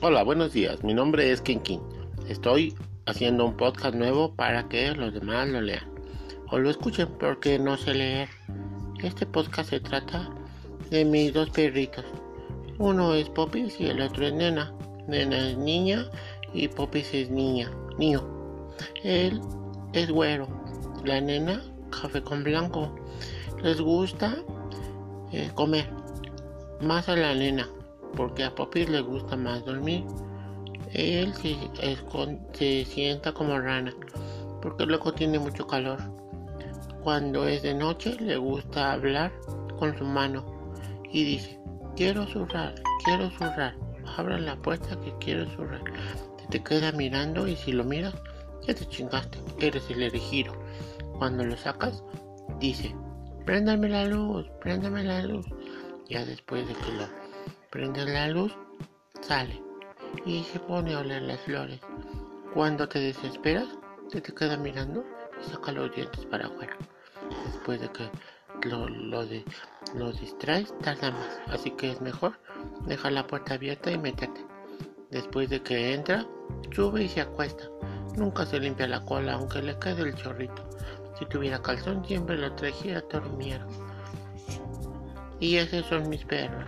Hola, buenos días. Mi nombre es King King. Estoy haciendo un podcast nuevo para que los demás lo lean o lo escuchen porque no sé leer. Este podcast se trata de mis dos perritos. Uno es Popis y el otro es Nena. Nena es niña y Popis es niña, niño. Él es güero. La nena café con blanco. Les gusta eh, comer. Más a la nena porque a Poppy le gusta más dormir. Él se, se sienta como rana, porque luego tiene mucho calor. Cuando es de noche le gusta hablar con su mano y dice, quiero zurrar, quiero zurrar, abra la puerta que quiero zurrar. te queda mirando y si lo miras, ya te chingaste, eres el elegido. Cuando lo sacas, dice, préndame la luz, préndame la luz. Ya después de que lo prende la luz, sale y se pone a oler las flores. Cuando te desesperas, te, te queda mirando y saca los dientes para afuera. Después de que lo, lo, lo distraes, tarda más. Así que es mejor dejar la puerta abierta y meterte. Después de que entra, sube y se acuesta. Nunca se limpia la cola, aunque le quede el chorrito. Si tuviera calzón, siempre lo trajera dormir. Y esos son mis perros.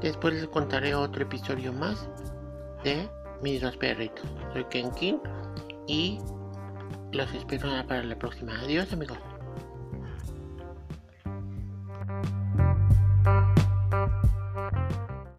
Después les contaré otro episodio más de mis dos perritos. Soy Ken King y los espero para la próxima. Adiós amigos.